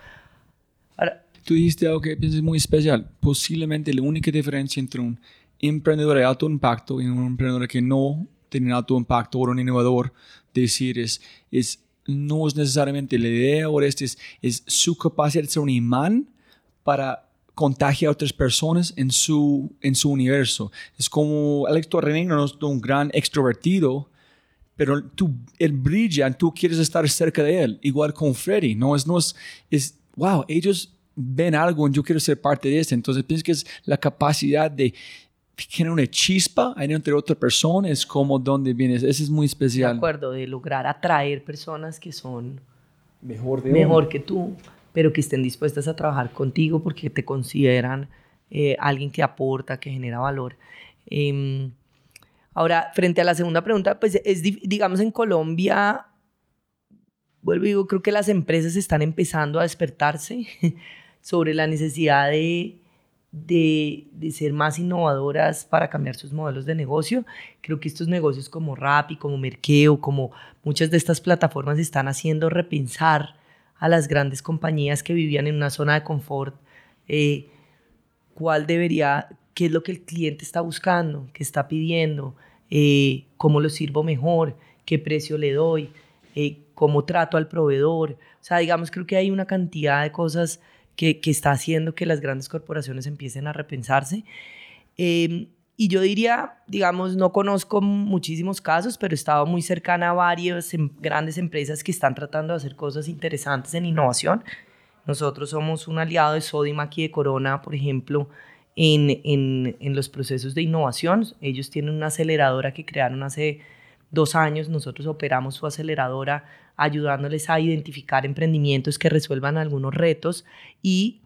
Ahora, Tú dijiste algo que piensas muy especial. Posiblemente la única diferencia entre un emprendedor de alto impacto y un emprendedor que no tiene alto impacto o un innovador decir es, es no es necesariamente la idea o este es, es su capacidad de ser un imán para contagiar a otras personas en su, en su universo. Es como Héctor René no es un gran extrovertido, pero tú, él brilla, tú quieres estar cerca de él, igual con Freddy, no es, no es, es wow, ellos ven algo y yo quiero ser parte de esto. Entonces pienso que es la capacidad de generar una chispa entre otra persona, es como donde vienes. Eso es muy especial. De acuerdo, de lograr atraer personas que son mejor, mejor que tú, pero que estén dispuestas a trabajar contigo porque te consideran eh, alguien que aporta, que genera valor. Em, ahora, frente a la segunda pregunta, pues es, digamos, en Colombia, vuelvo y digo, creo que las empresas están empezando a despertarse sobre la necesidad de, de, ser más innovadoras para cambiar sus modelos de negocio. Creo que estos negocios como Rappi, como Merkeo, como muchas de estas plataformas están haciendo repensar a las grandes compañías que vivían en una zona de confort, eh, cuál debería, qué es lo que el cliente está buscando, qué está pidiendo, eh, cómo lo sirvo mejor, qué precio le doy, eh, cómo trato al proveedor. O sea, digamos, creo que hay una cantidad de cosas que, está haciendo que las grandes corporaciones empiecen a repensarse. Em, y yo diría, digamos, no conozco muchísimos casos, pero he estado muy cercana a varias em, grandes empresas que están tratando de hacer cosas interesantes en innovación. Nosotros somos un aliado de Sodimac y de Corona, por ejemplo, en, en, en, los procesos de innovación. Ellos tienen una aceleradora que crearon hace dos años. Nosotros operamos su aceleradora ayudándoles a identificar emprendimientos que resuelvan algunos retos y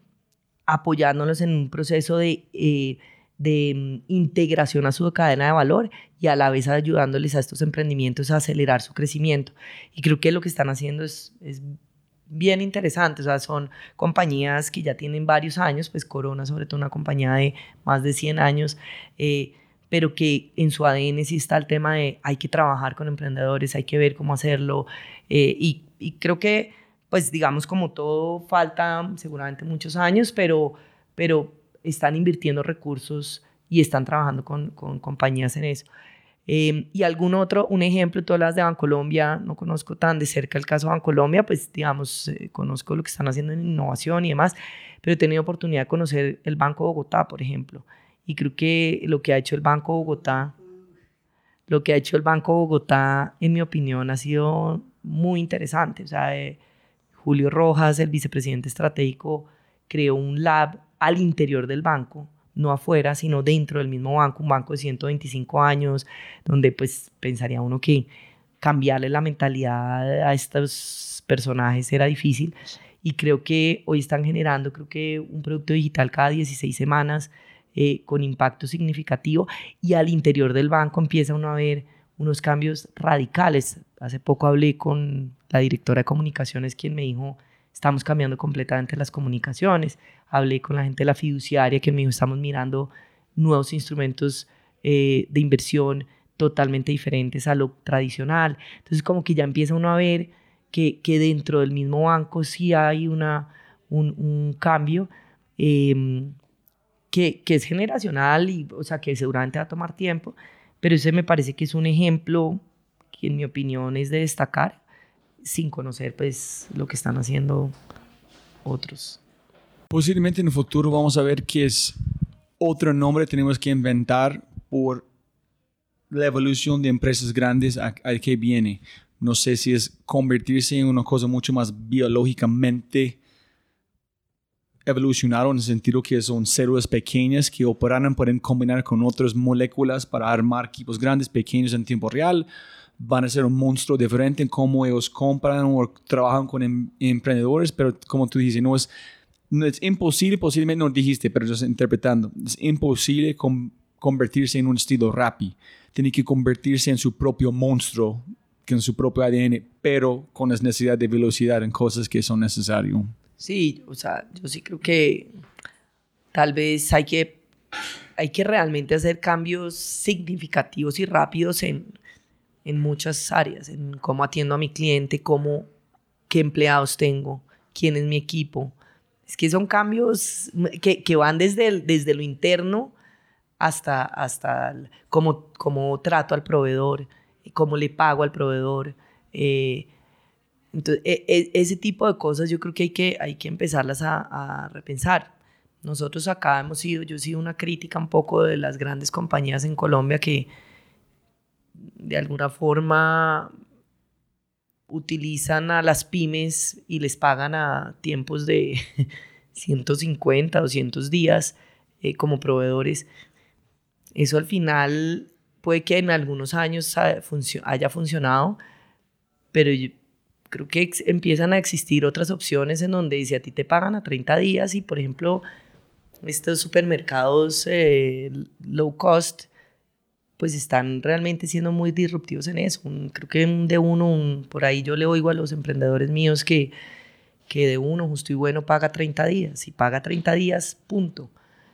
apoyándolos en un proceso de, eh, de mm, integración a su cadena de valor y a la vez ayudándoles a estos emprendimientos a acelerar su crecimiento. Y creo que lo que están haciendo es, es bien interesante, o sea, son compañías que ya tienen varios años, pues Corona sobre todo una compañía de más de 100 años, eh, pero que en su ADN sí está el tema de hay que trabajar con emprendedores, hay que ver cómo hacerlo. Eh, y, y, creo que, pues digamos, como todo, falta seguramente muchos años, pero, pero están invirtiendo recursos y están trabajando con, con compañías en eso. Eh, y algún otro, un ejemplo, todas las de Bancolombia, no conozco tan de cerca el caso de Bancolombia, pues digamos, eh, conozco lo que están haciendo en innovación y demás, pero he tenido oportunidad de conocer el Banco Bogotá, por ejemplo, y creo que lo que ha hecho el Banco Bogotá, lo que ha hecho el Banco Bogotá, en mi opinión, ha sido muy interesante. O sea, eh, Julio Rojas, el vicepresidente estratégico, creó un lab al interior del banco, no afuera, sino dentro del mismo banco, un banco de 125 años, donde pues pensaría uno que cambiarle la mentalidad a estos personajes era difícil. Y creo que hoy están generando, creo que un producto digital cada 16 semanas, eh, con impacto significativo y al interior del banco empieza uno a ver unos cambios radicales. Hace poco hablé con la directora de comunicaciones quien me dijo, estamos cambiando completamente las comunicaciones. Hablé con la gente de la fiduciaria que me dijo, estamos mirando nuevos instrumentos eh, de inversión totalmente diferentes a lo tradicional. Entonces como que ya empieza uno a ver que, que dentro del mismo banco sí hay una, un, un cambio. Eh, que, que, es generacional y, o sea, que seguramente va a tomar tiempo, pero ese me parece que es un ejemplo que en mi opinión es de destacar sin conocer pues lo que están haciendo otros. Posiblemente en el futuro vamos a ver qué es otro nombre tenemos que inventar por la evolución de empresas grandes a, a que viene. No sé si es convertirse en una cosa mucho más biológicamente evolucionaron en el sentido que son células pequeñas que operan, pueden combinar con otras moléculas para armar equipos grandes, pequeños en tiempo real. Van a ser un monstruo diferente en cómo ellos compran o trabajan con em, emprendedores, pero como tú dices, no es, no es imposible, posiblemente no dijiste, pero yo estoy interpretando, es imposible convertirse en un estilo Rappi. tiene que convertirse en su propio monstruo, con su propio ADN, pero con la necesidad de velocidad en cosas que son necesarias. Sí, o sea, yo sí creo que tal vez hay que, hay que realmente hacer cambios significativos y rápidos en, en muchas áreas, en cómo atiendo a mi cliente, cómo, qué empleados tengo, quién es mi equipo. Es que son cambios que, que van desde, desde lo interno hasta, hasta cómo, cómo trato al proveedor, cómo le pago al proveedor. Eh, entonces, e, e, ese tipo de cosas yo creo que hay que, hay que empezarlas a, a, repensar. Nosotros acá hemos sido, yo he sido una crítica un poco de las grandes compañías en Colombia que de alguna forma utilizan a las pymes y les pagan a tiempos de 150, 200 días eh, como proveedores. Eso al final puede que en algunos años haya funcionado, pero yo creo que empiezan a existir otras opciones en donde si a ti te pagan a 30 días y por ejemplo estos supermercados eh, low cost pues están realmente siendo muy disruptivos en eso. creo que un de uno, por ahí yo le oigo a los emprendedores míos que, que de uno justo y bueno paga 30 días y paga 30 días, punto.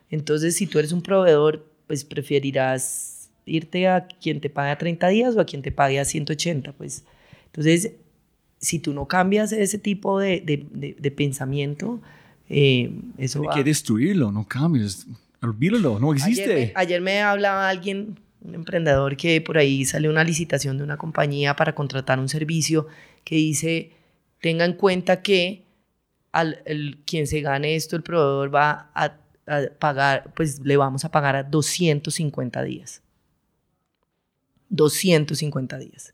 Entonces, si tú eres un proveedor, pues preferirás irte a quien te pague a 30 días o a quien te pague a 180, pues. Entonces, si tú no cambias ese tipo de, de, de, pensamiento, eh, eso Hay que destruirlo, no cambies, olvídalo, no existe. Ayer me, ayer me hablaba alguien un emprendedor que por ahí salió una licitación de una compañía para contratar un servicio que dice, tenga en cuenta que al el, quien se gane esto, el proveedor va a, a, pagar, pues le vamos a pagar a 250 días. 250 días.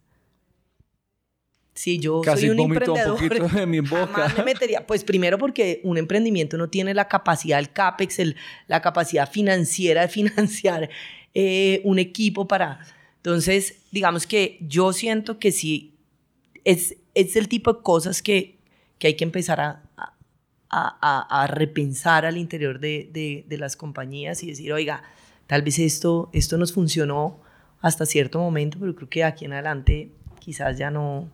Si yo Casi soy un emprendedor, un poquito en mi boca. jamás me metería. Pues primero porque un emprendimiento no tiene la capacidad, el CAPEX, el, la capacidad financiera de financiar eh, un equipo para... Entonces, digamos que yo siento que sí, es, es el tipo de cosas que, que hay que empezar a, a, a, repensar al interior de, de, de, las compañías y decir, oiga, tal vez esto, esto nos funcionó hasta cierto momento, pero creo que aquí en adelante quizás ya no...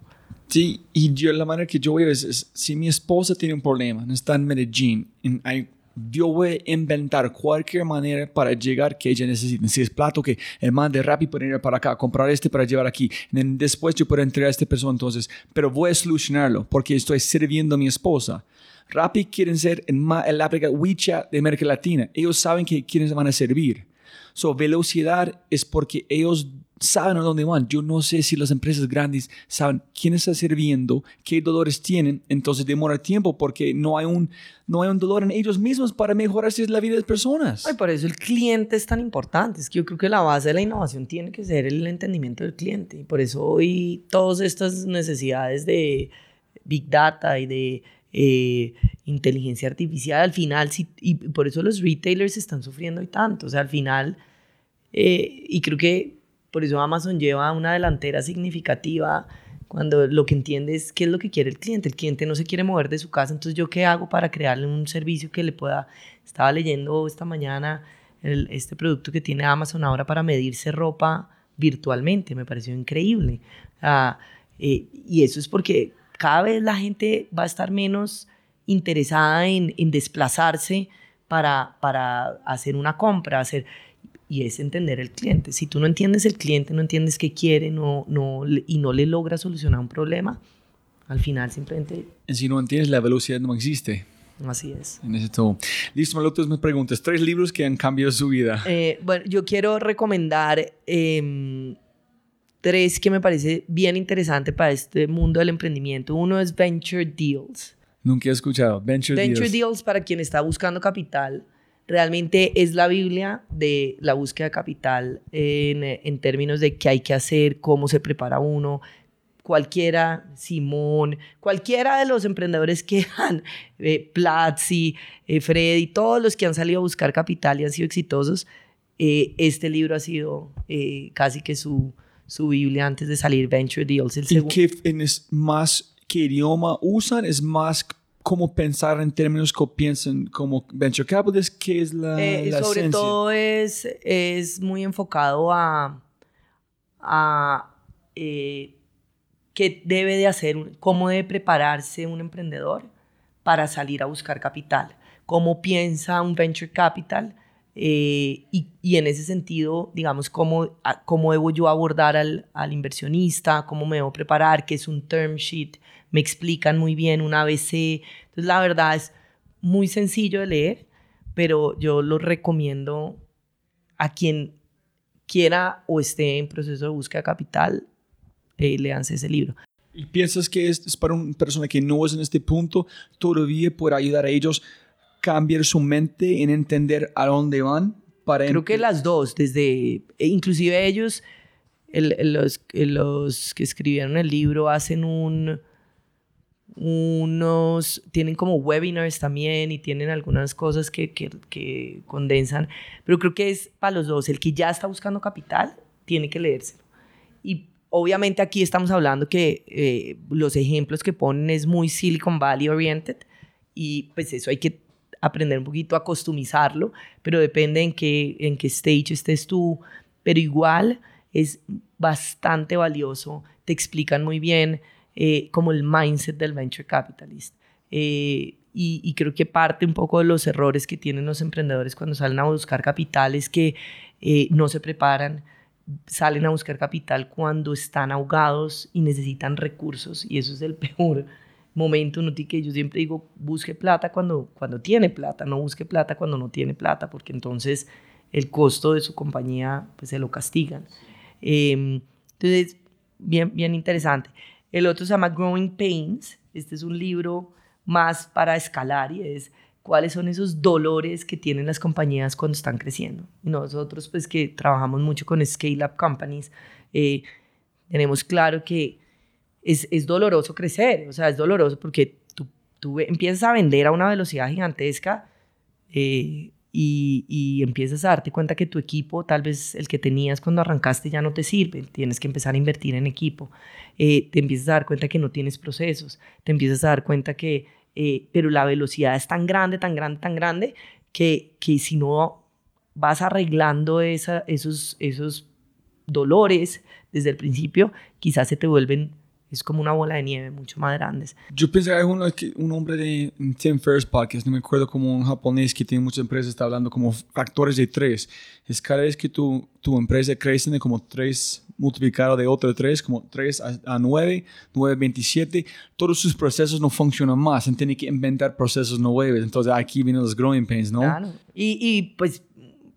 Sí, y yo la manera que yo veo es, es si mi esposa tiene un problema, no está en Medellín, en, hay yo voy a inventar cualquier manera para llegar que ella necesite. Si es plato que el man de Rappi puede ir para acá, comprar este para llevar aquí. Después yo puedo entregar a esta persona entonces, pero voy a solucionarlo porque estoy sirviendo a mi esposa. Rappi quieren ser en el aplicación WeChat de América Latina. Ellos saben que quiénes van a servir. So, velocidad es porque ellos saben a dónde van. Yo no sé si las empresas grandes saben quién está sirviendo, qué dolores tienen, entonces demora tiempo porque no hay un, no hay un dolor en ellos mismos para mejorarse la vida de las personas. Ay, por eso el cliente es tan importante. Es que yo creo que la base de la innovación tiene que ser el entendimiento del cliente. Y por eso hoy todas estas necesidades de Big Data y de eh, inteligencia artificial, al final, y por eso los retailers están sufriendo hoy tanto. O sea, al final, eh, y creo que por eso Amazon lleva una delantera significativa cuando lo que entiende es qué es lo que quiere el cliente. El cliente no se quiere mover de su casa, entonces yo qué hago para crearle un servicio que le pueda... Estaba leyendo esta mañana este producto que tiene Amazon ahora para medirse ropa virtualmente, me pareció increíble. Eh, y eso es porque cada vez la gente va a estar menos interesada en, en desplazarse para, para hacer una compra, hacer y es entender el cliente. Si tú no entiendes el cliente, no entiendes qué quiere no, no, y no le logras solucionar un problema, al final simplemente... Si no entiendes, la velocidad no existe. Así es. En ese todo. Listo, Malutos, me preguntas, tres libros que han cambiado su vida. Eh, bueno, yo quiero recomendar eh, tres que me parece bien interesante para este mundo del emprendimiento. Uno es Venture Deals. Nunca he escuchado. Venture, Venture Deals. Deals para quien está buscando capital realmente es la Biblia de la búsqueda de capital en, en, términos de qué hay que hacer, cómo se prepara uno. Cualquiera, Simón, cualquiera de los emprendedores que han, eh, Platzi, eh, Freddy, todos los que han salido a buscar capital y han sido exitosos, eh, este libro ha sido eh, casi que su, su Biblia antes de salir Venture Deals. El ¿Y qué es más, qué idioma usan? ¿Es más cómo pensar en términos que piensan como venture capitalist, qué es la, eh, la Sobre esencia? todo es, es muy enfocado a, a eh, qué debe de hacer, cómo debe prepararse un emprendedor para salir a buscar capital, cómo piensa un venture capital eh, y, en ese sentido, digamos, cómo, cómo debo yo abordar al, al, inversionista, cómo me debo preparar, qué es un term sheet, me explican muy bien un ABC. Entonces, la verdad es muy sencillo de leer, pero yo lo recomiendo a quien quiera o esté en proceso de búsqueda de capital, eh, leanse ese libro. ¿Y piensas que es, es para una persona que no es en este punto, todavía puede ayudar a ellos cambiar su mente en entender a dónde van? Para Creo que las dos, desde, e inclusive ellos, los, los que escribieron el libro hacen un, unos, tienen como webinars también y tienen algunas cosas que, que, que, condensan, pero creo que es para los dos, el que ya está buscando capital tiene que leérselo. Y obviamente aquí estamos hablando que eh, los ejemplos que ponen es muy Silicon Valley oriented y pues eso hay que aprender un poquito a customizarlo, pero depende en qué, en qué stage estés tú, pero igual es bastante valioso, te explican muy bien eh, como el mindset del venture capitalist. Eh, y, creo que parte un poco de los errores que tienen los emprendedores cuando salen a buscar capital es que eh, no se preparan, salen a buscar capital cuando están ahogados y necesitan recursos y eso es el peor momento no que yo siempre digo busque plata cuando cuando tiene plata no busque plata cuando no tiene plata porque entonces el costo de su compañía pues se lo castigan. Em, entonces bien bien interesante el otro se llama Growing Pains este es un libro más para escalar y es cuáles son esos dolores que tienen las compañías cuando están creciendo. Y nosotros, pues que trabajamos mucho con scale-up companies, eh, tenemos claro que es, es, doloroso crecer, o sea, es doloroso porque tú, tú empiezas a vender a una velocidad gigantesca eh, y, y, empiezas a darte cuenta que tu equipo, tal vez el que tenías cuando arrancaste, ya no te sirve, tienes que empezar a invertir en equipo, eh, te empiezas a dar cuenta que no tienes procesos, te empiezas a dar cuenta que eh, pero la velocidad es tan grande, tan grande, tan grande, que, que si no vas arreglando esa, esos, esos dolores desde el principio, quizás se te vuelven es como una bola de nieve mucho más grandes. Yo pensé que un, un hombre de Tim Ferriss Podcast, no me acuerdo como un japonés que tiene muchas empresas, está hablando como factores de tres. Es cada vez que tu, tu empresa crece de como tres multiplicado de otro tres, como tres a, nueve, nueve, veintisiete, todos sus procesos no funcionan más, tiene que inventar procesos nuevos. Entonces aquí vienen los growing pains, ¿no? Claro. Y, y pues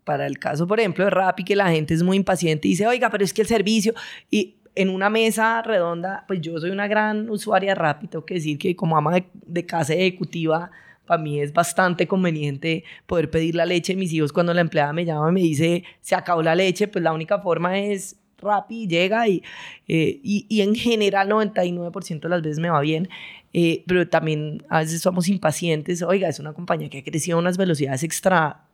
para el caso, por ejemplo, de Rappi, que la gente es muy impaciente y dice, oiga, pero es que el servicio, y en una mesa redonda, pues yo soy una gran usuaria Rappi, tengo que decir que como ama de, casa ejecutiva, para mí es bastante conveniente poder pedir la leche de mis hijos cuando la empleada me llama y me dice, se acabó la leche, pues la única forma es Rappi, llega y, eh, y, y, en general 99% de las veces me va bien, eh, pero también a veces somos impacientes, oiga, es una compañía que ha crecido a unas velocidades extra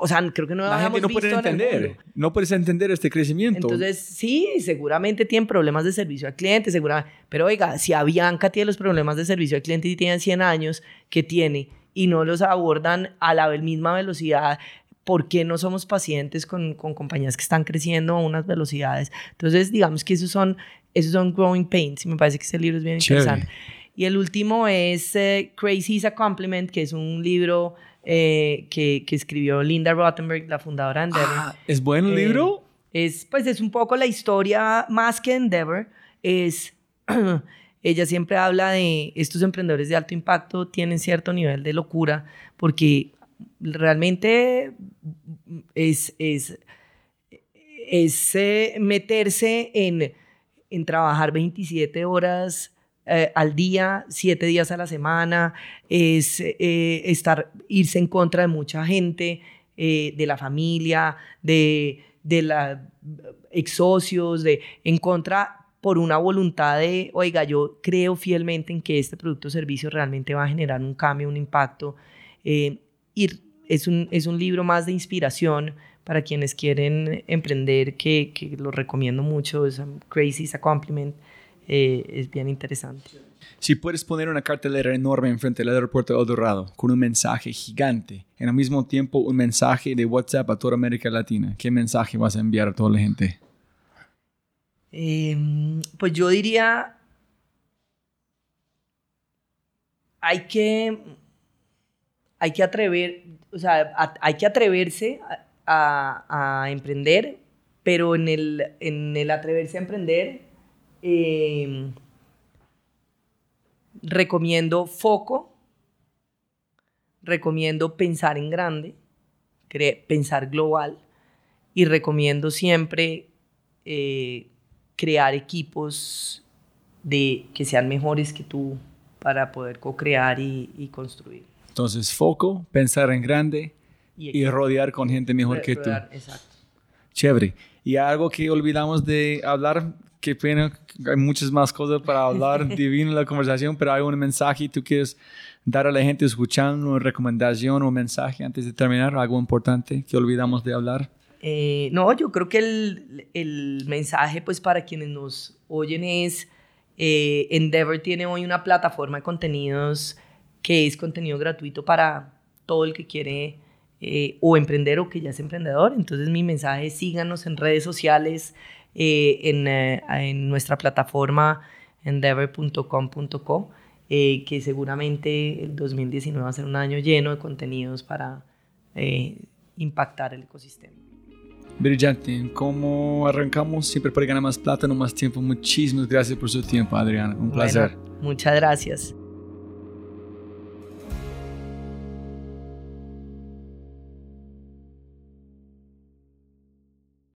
o sea, creo que no la gente no puede entender, no puedes entender este crecimiento. Entonces, sí, seguramente tienen problemas de servicio al cliente, seguramente, pero oiga, si Avianca tiene los problemas de servicio al cliente y tiene 100 años que tiene y no los abordan a la misma velocidad, ¿por qué no somos pacientes con, con compañías que están creciendo a unas velocidades? Entonces, digamos que esos son, esos son growing pains y me parece que ese libro es bien interesante. Y el último es eh, Crazy is a Compliment, que es un libro eh, que, que, escribió Linda Rottenberg, la fundadora de Endeavor. Ah, ¿Es buen eh, libro? Es, pues es un poco la historia, más que Endeavor, es... ella siempre habla de estos emprendedores de alto impacto tienen cierto nivel de locura porque realmente es, es, es eh, meterse en, en trabajar 27 horas eh, al día, siete días a la semana, es eh, estar, irse en contra de mucha gente, eh, de la familia, de, de los ex socios, de, en contra por una voluntad de, oiga, yo creo fielmente en que este producto o servicio realmente va a generar un cambio, un impacto. y es un, es un libro más de inspiración para quienes quieren emprender, que, que lo recomiendo mucho, Crazy is a Compliment. Eh, es bien interesante. Si puedes poner una cartelera enorme enfrente del aeropuerto de El Dorado con un mensaje gigante, en al mismo tiempo un mensaje de WhatsApp a toda América Latina, ¿qué mensaje vas a enviar a toda la gente? Em, pues yo diría, hay que, hay que atrever, o sea, hay que atreverse a, emprender, pero en el, en el atreverse a emprender, em, recomiendo foco, recomiendo pensar en grande, pensar global y recomiendo siempre eh, crear equipos de, que sean mejores que tú para poder co-crear y, construir. Entonces, foco, pensar en grande y, rodear con gente mejor que tú. Exacto. Chévere. Y algo que olvidamos de hablar, qué pena, hay muchas más cosas para hablar, divino la conversación, pero hay un mensaje tú quieres dar a la gente escuchando, una recomendación o mensaje antes de terminar, algo importante que olvidamos de hablar. Eh, no, yo creo que el, el, mensaje pues para quienes nos oyen es, eh, Endeavor tiene hoy una plataforma de contenidos que es contenido gratuito para todo el que quiere eh, o emprender o que ya es emprendedor. Entonces mi mensaje es síganos en redes sociales, en, en, nuestra plataforma endeavor.com.co, que seguramente el 2019 va a ser un año lleno de contenidos para impactar el ecosistema. Brillante. Como arrancamos siempre para ganar más plata, no más tiempo. Muchísimas gracias por su tiempo, Adriana. Un placer. muchas gracias.